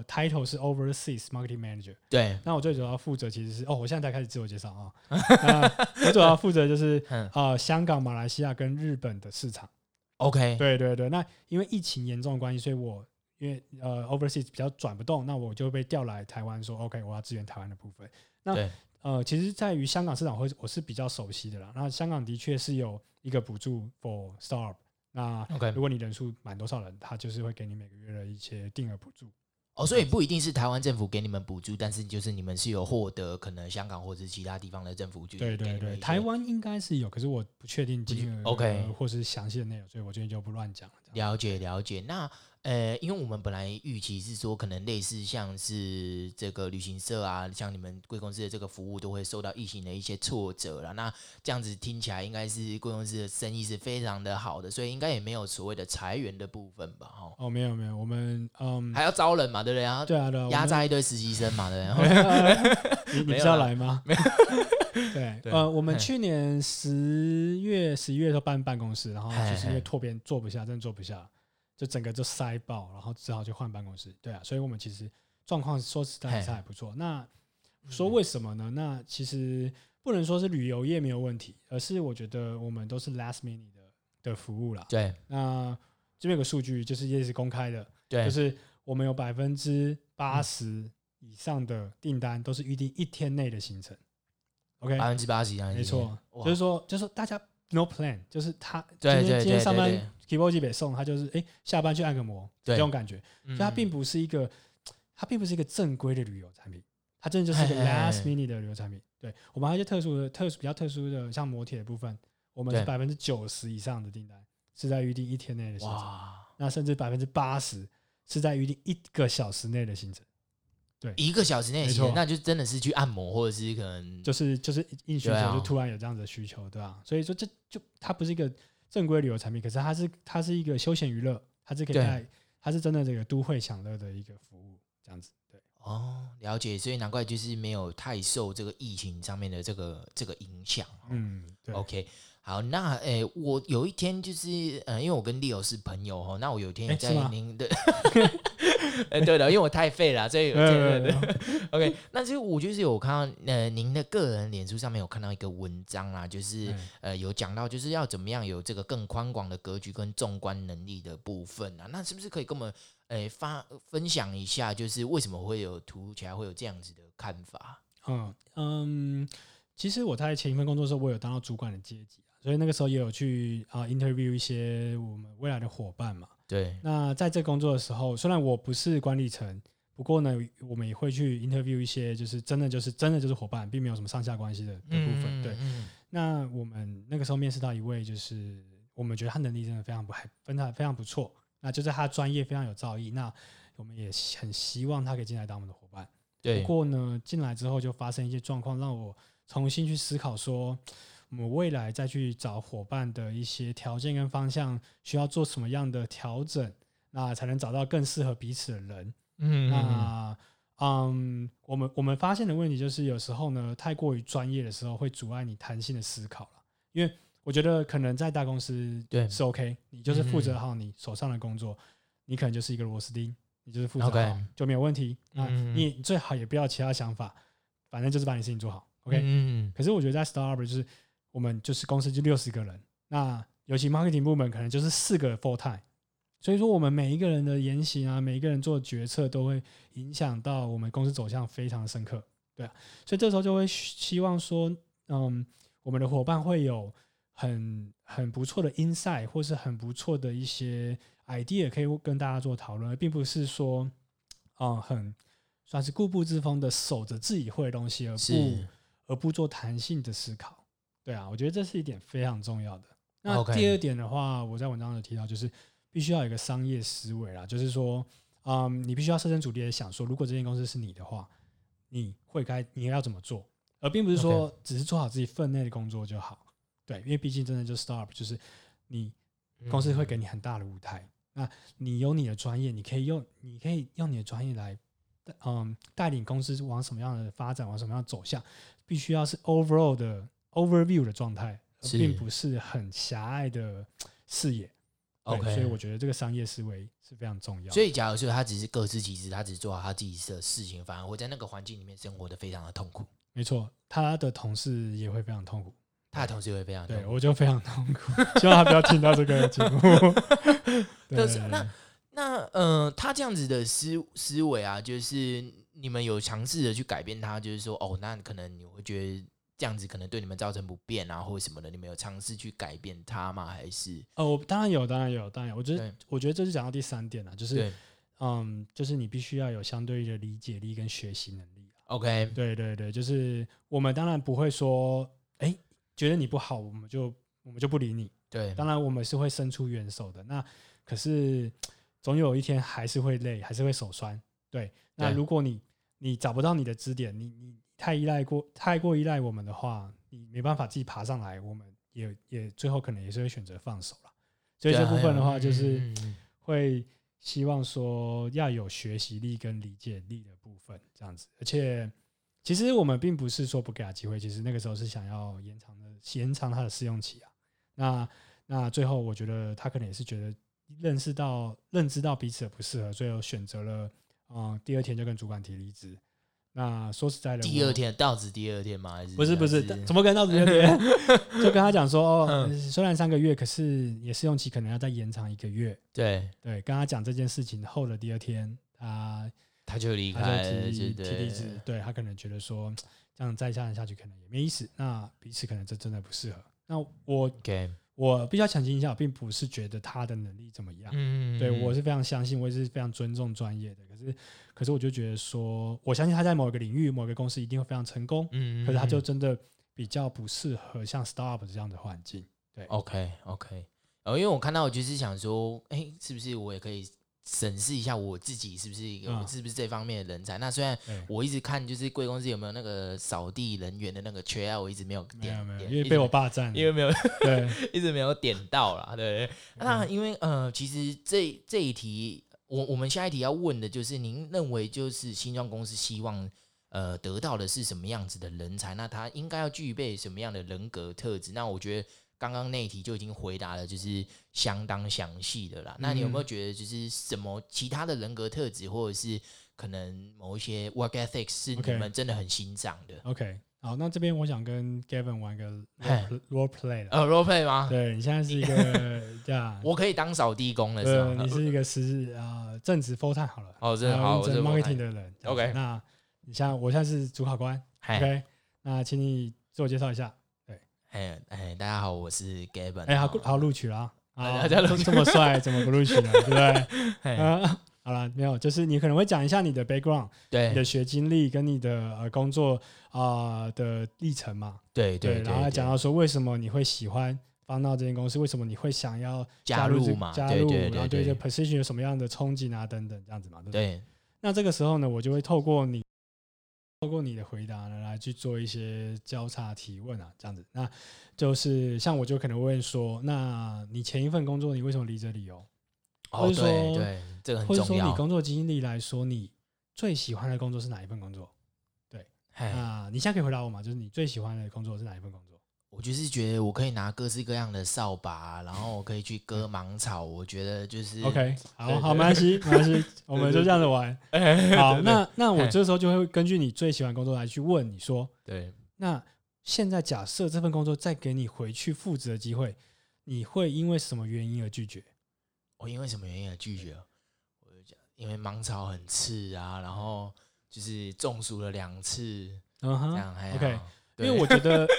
Speaker 2: title 是 Overseas Marketing Manager，
Speaker 1: 对，
Speaker 2: 那我最主要负责其实是哦，我现在才开始自我介绍啊，我主要负责就是啊、呃，香港、马来西亚跟日本的市场。
Speaker 1: OK，
Speaker 2: 对对对，那因为疫情严重的关系，所以我。因为呃，overseas 比较转不动，那我就被调来台湾，说 OK，我要支援台湾的部分。那呃，其实在于香港市场，会我是比较熟悉的啦。那香港的确是有一个补助 for startup。那 OK，如果你人数满多少人，他就是会给你每个月的一些定额补助。
Speaker 1: 哦，所以不一定是台湾政府给你们补助，但是就是你们是有获得可能香港或者是其他地方的政府。
Speaker 2: 对对对，台湾应该是有，可是我不确定金额 OK 或是详细的内容，所以我今天就不乱讲了。
Speaker 1: 了解了解，那。呃，因为我们本来预期是说，可能类似像是这个旅行社啊，像你们贵公司的这个服务都会受到疫情的一些挫折了。那这样子听起来，应该是贵公司的生意是非常的好的，所以应该也没有所谓的裁员的部分吧？哈。
Speaker 2: 哦，没有没有，我们嗯
Speaker 1: 还要招人嘛，对不对？然后
Speaker 2: 对啊，对，
Speaker 1: 压榨一堆实习生嘛，对不对？
Speaker 2: 你你知道来吗？没有。对，呃，我们去年十月、十一月的时候搬办公室，然后就是因为拓边做不下，真的做不下。就整个就塞爆，然后只好就换办公室。对啊，所以我们其实状况说实在是还不错。那说为什么呢？那其实不能说是旅游业没有问题，而是我觉得我们都是 last minute 的的服务啦。
Speaker 1: 对，
Speaker 2: 那这边有个数据就是也是公开的，对，就是我们有百分之八十以上的订单都是预定一天内的行程。OK，
Speaker 1: 百分之八十以上，
Speaker 2: 没错，就是说，就是说大家 no plan，就是他今天今天上班 keyboard 北送，他就是哎下班去按个摩，这种感觉，所以它并不是一个，它并不是一个正规的旅游产品。它真的就是一个 last minute 的旅游产品。对，我们还有一些特殊的、特殊比较特殊的，像摩铁的部分，我们是百分之九十以上的订单是在预定一天内的行程，那甚至百分之八十是在预定一个小时内的行程。对，
Speaker 1: 一个小时内的行程，那就真的是去按摩，或者是可能
Speaker 2: 就是就是应需求，就突然有这样子的需求，对吧？所以说这就它不是一个正规旅游产品，可是它是它是一个休闲娱乐，它是可以在它是真的这个都会享乐的一个服务，这样子。
Speaker 1: 哦，了解，所以难怪就是没有太受这个疫情上面的这个这个影响。
Speaker 2: 嗯，对。
Speaker 1: OK，好，那诶、欸，我有一天就是，呃，因为我跟 Leo 是朋友哈，那我有一天也在您的，对的，因为我太废了，所以对对对。OK，那其实我就是有看到，呃，您的个人脸书上面有看到一个文章啊，就是呃，有讲到就是要怎么样有这个更宽广的格局跟纵观能力的部分啊，那是不是可以跟我们？诶，发分享一下，就是为什么会有突如其来会有这样子的看法？
Speaker 2: 嗯嗯，其实我在前一份工作的时候，我有当到主管的阶级，所以那个时候也有去啊 interview 一些我们未来的伙伴嘛。
Speaker 1: 对。那
Speaker 2: 在这工作的时候，虽然我不是管理层，不过呢，我们也会去 interview 一些，就是真的就是真的就是伙伴，并没有什么上下关系的的部分。对。那我们那个时候面试到一位，就是我们觉得他能力真的非常不还分的非常不错。那就是他专业非常有造诣，那我们也很希望他可以进来当我们的伙伴。对。不过呢，进来之后就发生一些状况，让我重新去思考说，我们未来再去找伙伴的一些条件跟方向，需要做什么样的调整，那才能找到更适合彼此的人。嗯，嗯。那嗯，我们我们发现的问题就是，有时候呢，太过于专业的时候，会阻碍你弹性的思考了，因为。我觉得可能在大公司对是 OK，你就是负责好你手上的工作，你可能就是一个螺丝钉，你就是负责好就没有问题。那你最好也不要其他想法，反正就是把你事情做好，OK。可是我觉得在 startup 就是我们就是公司就六十个人，那尤其 marketing 部门可能就是四个 full time，所以说我们每一个人的言行啊，每一个人做决策都会影响到我们公司走向非常的深刻，对啊。所以这时候就会希望说，嗯，我们的伙伴会有。很很不错的 insight，或是很不错的一些 idea，可以跟大家做讨论，并不是说，嗯，很算是固步自封的守着自己会的东西，而不而不做弹性的思考。对啊，我觉得这是一点非常重要的。那第二点的话，我在文章有提到，就是必须要有一个商业思维啦，就是说，嗯，你必须要设身处地的想说，如果这间公司是你的话，你会该你要怎么做，而并不是说只是做好自己分内的工作就好。对，因为毕竟真的就 startup，就是你公司会。给你很大的舞台，嗯、那你有你的专业，你可以用，你可以用你的专业来，嗯，带领公司往什么样的发展，往什么样的走向，必须要是 overall 的 overview 的状态，而并不是很狭隘的视野。OK，所以我觉得这个商业思维是非常重要。
Speaker 1: 所以，假如说他只是各司其职，他只是做好他自己的事情，反而会在那个环境里面生活得非常的痛苦。
Speaker 2: 没错，他的同事也会非常痛苦。
Speaker 1: 他的同事也会非常痛苦，
Speaker 2: 对，我就非常痛苦，希望他不要听到这个节目。
Speaker 1: 但是那那呃，他这样子的思思维啊，就是你们有尝试的去改变他，就是说哦，那可能你会觉得这样子可能对你们造成不便啊，或者什么的，你们有尝试去改变它吗？还是
Speaker 2: 哦，当然有，当然有，当然有。我觉得，我觉得这是讲到第三点了，就是嗯，就是你必须要有相对的理解力跟学习能力。
Speaker 1: OK，
Speaker 2: 对对对，就是我们当然不会说，哎。觉得你不好，我们就我们就不理你。对，当然我们是会伸出援手的。那可是总有一天还是会累，还是会手酸。对，那如果你你找不到你的支点，你你太依赖过太过依赖我们的话，你没办法自己爬上来，我们也也最后可能也是会选择放手了。所以这部分的话，就是会希望说要有学习力跟理解力的部分，这样子。而且其实我们并不是说不给他机会，其实那个时候是想要延长的。延长他的试用期啊，那那最后我觉得他可能也是觉得认识到认知到彼此的不适合，最后选择了嗯，第二天就跟主管提离职。那说实在的，
Speaker 1: 第二天到职第二天吗？还是
Speaker 2: 不是不是？怎么可能到职第二天？就跟他讲说，哦，虽然三个月，可是也试用期可能要再延长一个月。
Speaker 1: 对
Speaker 2: 对，跟他讲这件事情后的第二天，他
Speaker 1: 他就离开了，
Speaker 2: 提提离职。对他可能觉得说，这样再下下去可能也没意思。那彼此可能这真的不适合。那我我必须要澄清一下，我并不是觉得他的能力怎么样，嗯，对我是非常相信，我也是非常尊重专业的。可是，可是我就觉得说，我相信他在某一个领域、某一个公司一定会非常成功，嗯，可是他就真的比较不适合像 startup 这样的环境。对
Speaker 1: ，OK OK，然后因为我看到，我就是想说，哎、欸，是不是我也可以？审视一下我自己是不是一个，我是不是这方面的人才？那虽然我一直看，就是贵公司有没有那个扫地人员的那个缺啊，我一直没有点，
Speaker 2: 因为被我霸占，
Speaker 1: 因为没有对，一直没有点到啦。对，那因为呃，其实这这一题，我我们下一题要问的就是，您认为就是新创公司希望呃得到的是什么样子的人才？那他应该要具备什么样的人格特质？那我觉得。刚刚那一题就已经回答了，就是相当详细的啦。嗯、那你有没有觉得，就是什么其他的人格特质，或者是可能某一些 work ethics 是你们真的很欣赏的
Speaker 2: ？OK，好，那这边我想跟 Gavin 玩个 role play
Speaker 1: 呃，role play 吗？
Speaker 2: 对，你现在是一个这样，
Speaker 1: 我可以当扫地工的是吗？
Speaker 2: 你是一个是啊正职 full time 好了，
Speaker 1: 哦，真的好，我是
Speaker 2: marketing 的人。OK，那你像我现在是主考官，OK，那请你自我介绍一下。
Speaker 1: 对，哎哎，大家好，我是 Gavin。
Speaker 2: 哎，好好录取了啊！这么帅，怎么不录取呢？对不对？啊，好了，没有，就是你可能会讲一下你的 background，对，你的学经历跟你的呃工作啊的历程嘛。
Speaker 1: 对对，
Speaker 2: 然后讲到说为什么你会喜欢 Foundnow 这间公司，为什么你会想要加入嘛？加入，然后对这个 position 有什么样的憧憬啊？等等，这样子嘛，对不对？那这个时候呢，我就会透过你。透过你的回答呢，来去做一些交叉提问啊，这样子，那就是像我就可能会问说，那你前一份工作你为什么离职理由？
Speaker 1: 哦，或者说对对，这个很重要。或者说你工作经历来说，你最喜欢的工作是哪一份工作？对，啊你现在可以回答我吗？就是你最喜欢的工作是哪一份工作？我就是觉得我可以拿各式各样的扫把，然后我可以去割芒草。我觉得就是
Speaker 2: OK，好好，没关系，没关系，我们就这样子玩。好，那那我这时候就会根据你最喜欢工作来去问你说，对，那现在假设这份工作再给你回去复职的机会，你会因为什么原因而拒绝？
Speaker 1: 我因为什么原因而拒绝？我就讲，因为芒草很刺啊，然后就是中暑了两次，嗯哼，这样还
Speaker 2: OK，因为我觉得。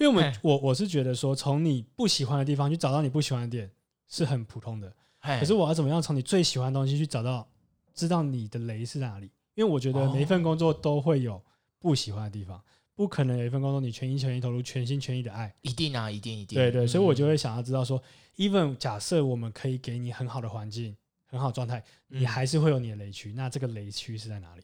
Speaker 2: 因为我们我我是觉得说，从你不喜欢的地方去找到你不喜欢的点是很普通的。可是我要怎么样从你最喜欢的东西去找到，知道你的雷是在哪里？因为我觉得每一份工作都会有不喜欢的地方，不可能有一份工作你全心全意投入、全心全意的爱。
Speaker 1: 一定啊，一定一定。
Speaker 2: 对对，所以我就会想要知道说，even 假设我们可以给你很好的环境、很好状态，你还是会有你的雷区。那这个雷区是在哪里？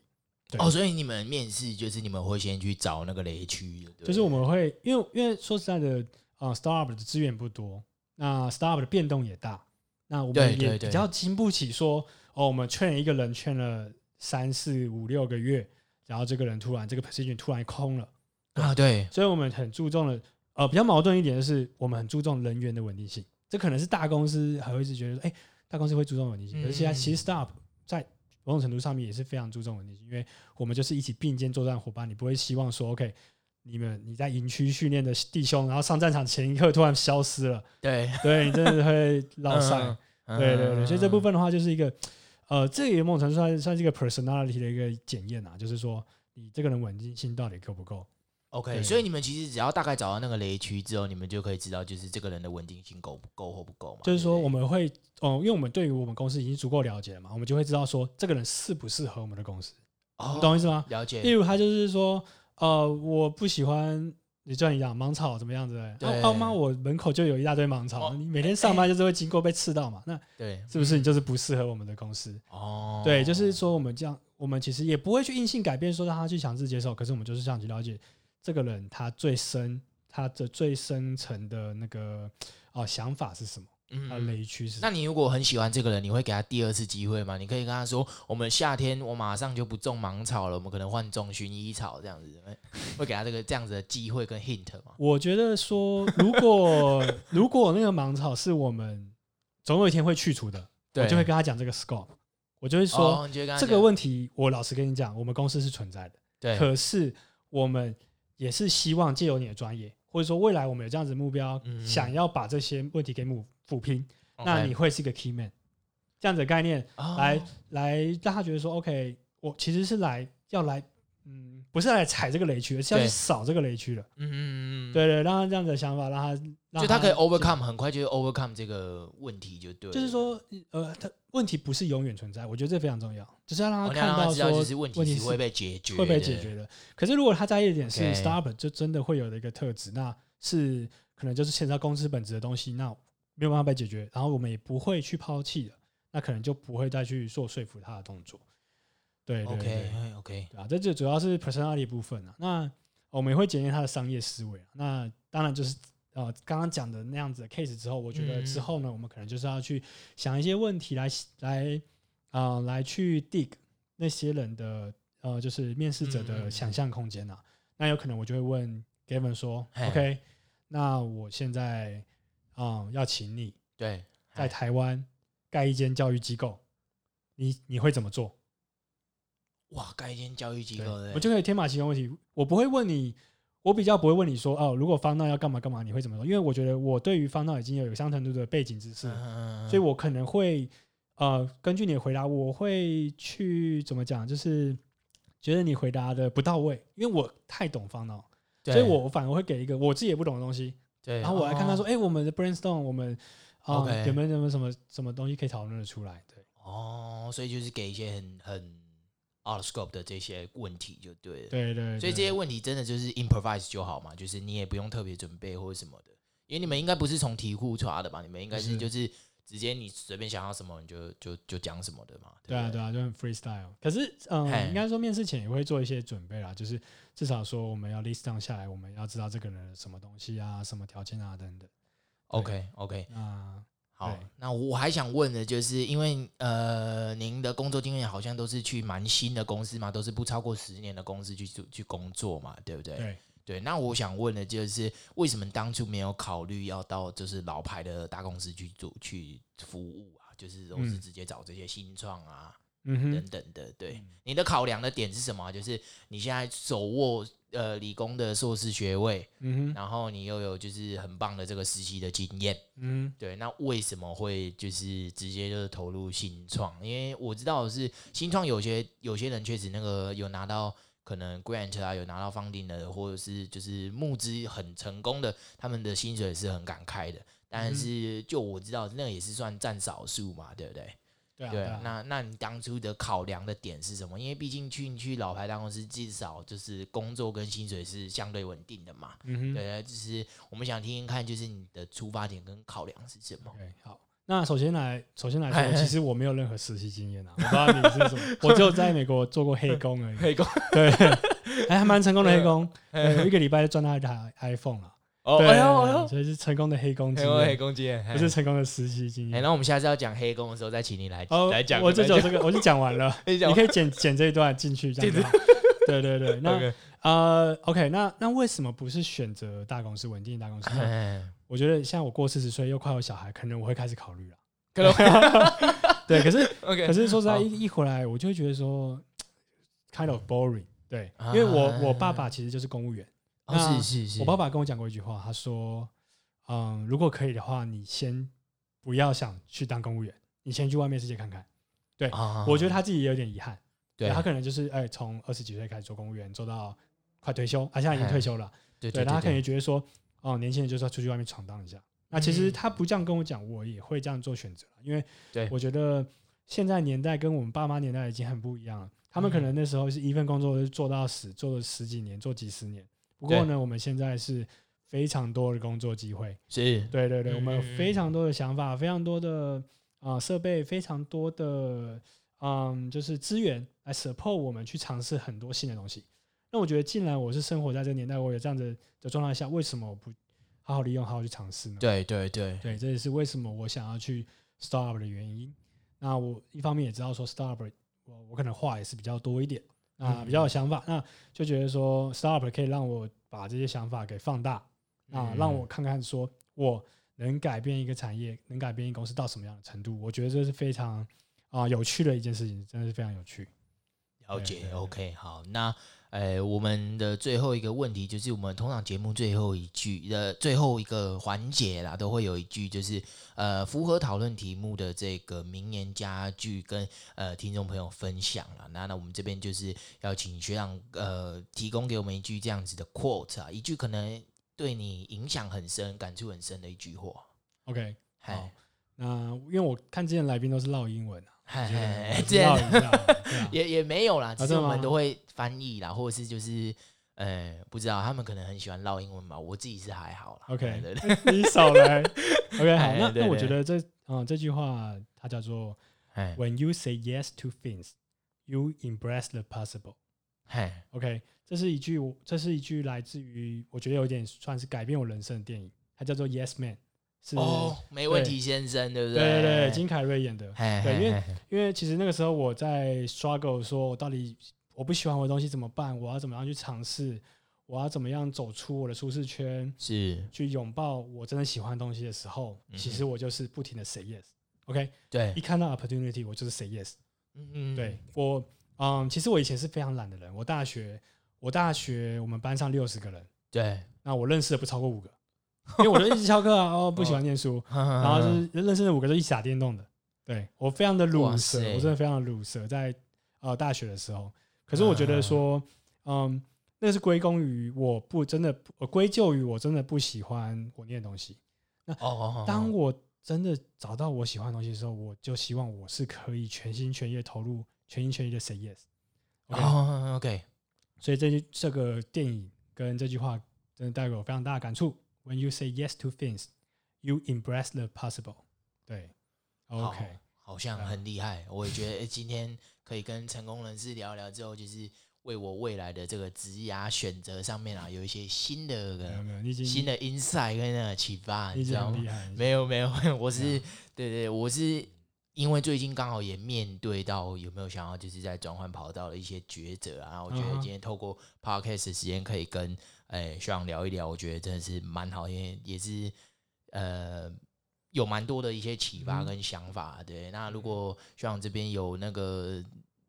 Speaker 1: 哦，所以你们面试就是你们会先去找那个雷区，
Speaker 2: 就是我们会因为因为说实在的啊、呃、，startup 的资源不多，那 startup 的变动也大，那我们也比较经不起说哦，我们 train 一个人 train 了三四五六个月，然后这个人突然这个 position 突然空了
Speaker 1: 啊，对，
Speaker 2: 所以我们很注重的呃比较矛盾一点的是，我们很注重人员的稳定性，这可能是大公司还会一直觉得哎，大公司会注重稳定性，而且其实 startup 在某种程度上面也是非常注重稳定性，因为我们就是一起并肩作战伙伴，你不会希望说，OK，你们你在营区训练的弟兄，然后上战场前一刻突然消失了，
Speaker 1: 对，
Speaker 2: 对你真的会落赛，对对对，所以这部分的话就是一个，呃，这也某种程度上算是一个 personality 的一个检验啊，就是说你这个人稳定性到底够不够。
Speaker 1: OK，所以你们其实只要大概找到那个雷区之后，你们就可以知道，就是这个人的稳定性够不够或不够嘛？
Speaker 2: 就是说我们会，哦，因为我们对于我们公司已经足够了解了嘛，我们就会知道说这个人适不适合我们的公司。哦，你懂我意思吗？
Speaker 1: 了解。
Speaker 2: 例如他就是说，呃，我不喜欢你这样讲芒草怎么样子？对。哦妈，我门口就有一大堆芒草，你每天上班就是会经过被刺到嘛？那对，是不是你就是不适合我们的公司？哦，对，就是说我们这样，我们其实也不会去硬性改变，说让他去强制接受，可是我们就是想去了解。这个人他最深，他的最深层的那个哦想法是什么？嗯，他雷区是？
Speaker 1: 那你如果很喜欢这个人，你会给他第二次机会吗？你可以跟他说：“我们夏天我马上就不种芒草了，我们可能换种薰衣草这样子。”会给他这个这样子的机会跟 hint 吗？
Speaker 2: 我觉得说，如果如果那个芒草是我们总有一天会去除的，我就会跟他讲这个 scope，我就会说这个问题，我老实跟你讲，我们公司是存在的，对，可是我们也是希望借由你的专业，或者说未来我们有这样子的目标，想要把这些问题给抚抚平，那你会是一个 key man，这样子的概念来来让他觉得说，OK，我其实是来要来。嗯，不是来踩这个雷区，而是要去扫这个雷区的。嗯嗯嗯，对对，让他这样子的想法，让他，
Speaker 1: 就他可以 overcome，很快就 overcome 这个问题，就对。
Speaker 2: 就是说，呃，他问题不是永远存在，我觉得这非常重要，就是要让他看到说，
Speaker 1: 问题是会被解决，
Speaker 2: 会被解决的。可是如果他在意的点是 startup，就真的会有的一个特质，那是可能就是牵扯到公司本质的东西，那没有办法被解决，然后我们也不会去抛弃的，那可能就不会再去做说服他的动作。对，对
Speaker 1: ，OK OK，
Speaker 2: 啊，这就主要是 personality 部分啊。那我们也会检验他的商业思维啊。那当然就是呃，刚刚讲的那样子的 case 之后，我觉得之后呢，我们可能就是要去想一些问题来来啊、呃，来去 dig 那些人的呃，就是面试者的想象空间啊。那有可能我就会问 Gavin 说，OK，那我现在啊、呃、要请你
Speaker 1: 对
Speaker 2: 在台湾盖一间教育机构，你你会怎么做？
Speaker 1: 哇，盖一间教育机构，
Speaker 2: 我就可以天马行空问题。我不会问你，我比较不会问你说，哦，如果 Found Now 要干嘛干嘛，你会怎么说？因为我觉得我对于 Found Now 已经有有相当程度的背景知识，所以我可能会呃，根据你的回答，我会去怎么讲，就是觉得你回答的不到位，因为我太懂 Found Now，所以我反而会给一个我自己也不懂的东西，对，然后我来看他说，哎，我们的 Brainstorm，我们啊有没有什么什么什么东西可以讨论的出来？对，
Speaker 1: 哦，所以就是给一些很很。Out scope 的这些问题就对了，
Speaker 2: 对，对对，
Speaker 1: 所以这些问题真的就是 improvise 就好嘛，就是你也不用特别准备或者什么的，因为你们应该不是从题库出来的吧？你们应该是就是直接你随便想要什么你就就就讲什么的嘛。对，对，
Speaker 2: 对啊，对啊，就很 freestyle。可是嗯，应该说面试前也会做一些准备啦，就是至少说我们要 list down 下来，我们要知道这个人什么东西啊，什么条件啊等等。
Speaker 1: OK OK
Speaker 2: 啊。
Speaker 1: 好，那我还想问的就是，因为呃，您的工作经验好像都是去蛮新的公司嘛，都是不超过十年的公司去去工作嘛，对不对？
Speaker 2: 对
Speaker 1: 对。那我想问的就是，为什么当初没有考虑要到就是老牌的大公司去做去服务啊？就是都是直接找这些新创啊，嗯，等等的。对，你的考量的点是什么？就是你现在手握。呃，理工的硕士学位，嗯哼，然后你又有就是很棒的这个实习的经验，嗯，对，那为什么会就是直接就是投入新创？因为我知道是新创有些有些人确实那个有拿到可能 grant 啊，有拿到 funding 的，或者是就是募资很成功的，他们的薪水是很敢开的。但是就我知道，那个也是算占少数嘛，对不对？对，啊对啊，那那你当初的考量的点是什么？因为毕竟去去老牌大公司，至少就是工作跟薪水是相对稳定的嘛。嗯哼，对，就是我们想听听看，就是你的出发点跟考量是什么
Speaker 2: ？Okay, 好，那首先来，首先来说，其实我没有任何实习经验啊，我不知道你是什么，我就在美国做过黑工而已。
Speaker 1: 黑工，
Speaker 2: 对，还蛮成功的黑工，有一个礼拜就赚到一台 iPhone 了。
Speaker 1: 哦，哎呦哎呦，
Speaker 2: 所以是成功的黑工经验，黑工经验，不是成功的实习经验。
Speaker 1: 哎，那我们下次要讲黑工的时候，再请你来来讲。
Speaker 2: 我就讲这个，我就讲完了，你可以剪剪这一段进去，这样子。对对对，那 呃，OK，那那为什么不是选择大公司，稳定的大公司？我觉得像我过四十岁又快有小孩，可能我会开始考虑了。可能会，对，可是可是说实在，一一回来我就会觉得说，kind of boring。对，因为我我爸爸其实就是公务员。是是是，我爸爸跟我讲过一句话，他说：“嗯，如果可以的话，你先不要想去当公务员，你先去外面世界看看。”对，我觉得他自己也有点遗憾。对，他可能就是哎，从二十几岁开始做公务员，做到快退休，他现在已经退休了。对，他可能觉得说：“哦，年轻人就是要出去外面闯荡一下。”那其实他不这样跟我讲，我也会这样做选择，因为我觉得现在年代跟我们爸妈年代已经很不一样了。他们可能那时候是一份工作做到死，做了十几年，做几十年。不过呢，我们现在是非常多的工作机会，是对对对，嗯、我们有非常多的想法，非常多的啊设备，非常多的嗯，就是资源来 support 我们去尝试很多新的东西。那我觉得，既然我是生活在这个年代，我有这样子的状态下，为什么我不好好利用，好好去尝试呢？对对对对，这也是为什么我想要去 startup 的原因。那我一方面也知道说 startup，我我可能话也是比较多一点。啊，比较有想法，那就觉得说，startup 可以让我把这些想法给放大，啊，让我看看说我能改变一个产业，能改变一个公司到什么样的程度？我觉得这是非常啊、呃、有趣的一件事情，真的是非常有趣。
Speaker 1: 了解，OK，好，那。哎，我们的最后一个问题就是，我们通常节目最后一句的最后一个环节啦，都会有一句，就是呃，符合讨论题目的这个名言佳句，跟呃听众朋友分享了。那那我们这边就是要请学长呃提供给我们一句这样子的 quote 啊，一句可能对你影响很深、感触很深的一句话。
Speaker 2: OK，好，那因为我看之前来宾都是唠英文啊。
Speaker 1: 嘿嘿，这样 也也没有啦，只是我们都会翻译啦，或者是就是呃，不知道他们可能很喜欢唠英文吧，我自己是还好啦。
Speaker 2: OK，你少来。OK，好，那那我觉得这嗯这句话它叫做 When you say yes to things, you embrace the possible。嘿，OK，这是一句这是一句来自于我觉得有点算是改变我人生的电影，它叫做 Yes Man。是
Speaker 1: 哦，没问题先生，对，不对？
Speaker 2: 对对对，金凯瑞演的。嘿嘿嘿，对，因为因为其实那个时候我在 struggle，说我到底我不喜欢我的东西怎么办？我要怎么样去尝试？我要怎么样走出我的舒适圈？是去拥抱我真的喜欢的东西的时候，嗯、其实我就是不停的 say yes。OK，对，一看到 opportunity，我就是 say yes。嗯嗯，对我，嗯，其实我以前是非常懒的人。我大学，我大学我们班上六十个人，对，那我认识的不超过五个。因为我就一直翘课啊，哦，不喜欢念书，然后 就是认识的五个都一起打电动的，对，我非常的鲁蛇，我真的非常的鲁蛇，在呃大学的时候，可是我觉得说，嗯，那是归功于我不真的，我归咎于我真的不喜欢我念的东西。那当我真的找到我喜欢的东西的时候，我就希望我是可以全心全意投入，全心全意的 say yes。OK，所以这句这个电影跟这句话真的带给我非常大的感触。When you say yes to things, you embrace the possible。对，OK，
Speaker 1: 好像很厉害。我也觉得，今天可以跟成功人士聊聊之后，就是为我未来的这个职涯选择上面啊，有一些新的、新的 insight 跟那个启发，你知道吗？没有，没有，我是对对，我是因为最近刚好也面对到有没有想要就是在转换跑道的一些抉择啊。我觉得今天透过 podcast 的时间可以跟。哎，学长聊一聊，我觉得真的是蛮好，因为也是呃有蛮多的一些启发跟想法。嗯、对，那如果学长这边有那个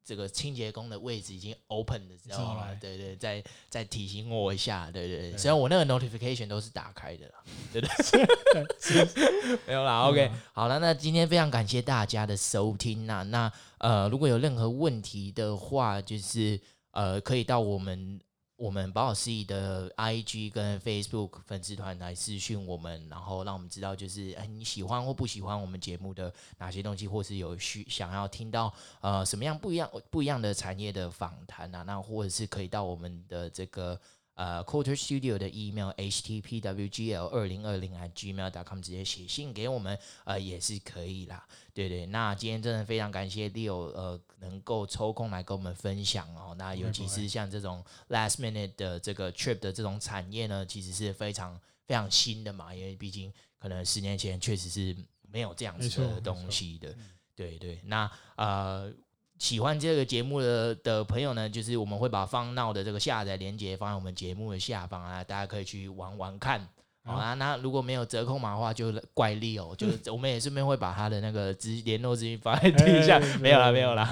Speaker 1: 这个清洁工的位置已经 open 的时候，对，对对，再再提醒我一下，对对，对。虽然我那个 notification 都是打开的啦，对对，对。没有啦，OK，好了，那今天非常感谢大家的收听啊，那呃如果有任何问题的话，就是呃可以到我们。我们宝岛司仪的 IG 跟 Facebook 粉丝团来私讯我们，然后让我们知道，就是哎你喜欢或不喜欢我们节目的哪些东西，或是有需想要听到呃什么样不一样不一样的产业的访谈啊，那或者是可以到我们的这个。呃，Quarter Studio 的 email htpwgl 二零二零 at gmail dot com 直接写信给我们，呃，也是可以啦。对对，那今天真的非常感谢 Leo，呃，能够抽空来跟我们分享哦。那尤其是像这种 last minute 的这个 trip 的这种产业呢，其实是非常非常新的嘛，因为毕竟可能十年前确实是没有这样子的东西的。对对，那呃。喜欢这个节目的的朋友呢，就是我们会把 FunNow 的这个下载链接放在我们节目的下方啊，大家可以去玩玩看。好啊，那如果没有折扣码的话，就怪力哦，就是我们也顺便会把他的那个资 联络资讯放在底下。没有了，没有了。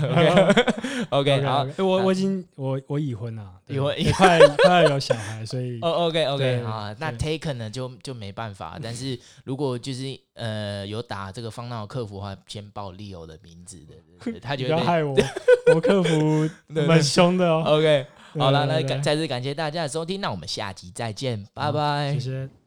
Speaker 1: OK，OK，好，
Speaker 2: 我我已经我我已婚了，已婚，快快有小孩，所以。
Speaker 1: 哦，OK，OK，好，那 Taken 呢就就没办法，但是如果就是呃有打这个 FunNow 客服的话，先报 Leo 的名字的，他就
Speaker 2: 不要害我，我客服蛮凶的哦。
Speaker 1: OK，好了，那感再次感谢大家的收听，那我们下集再见，拜拜，谢谢。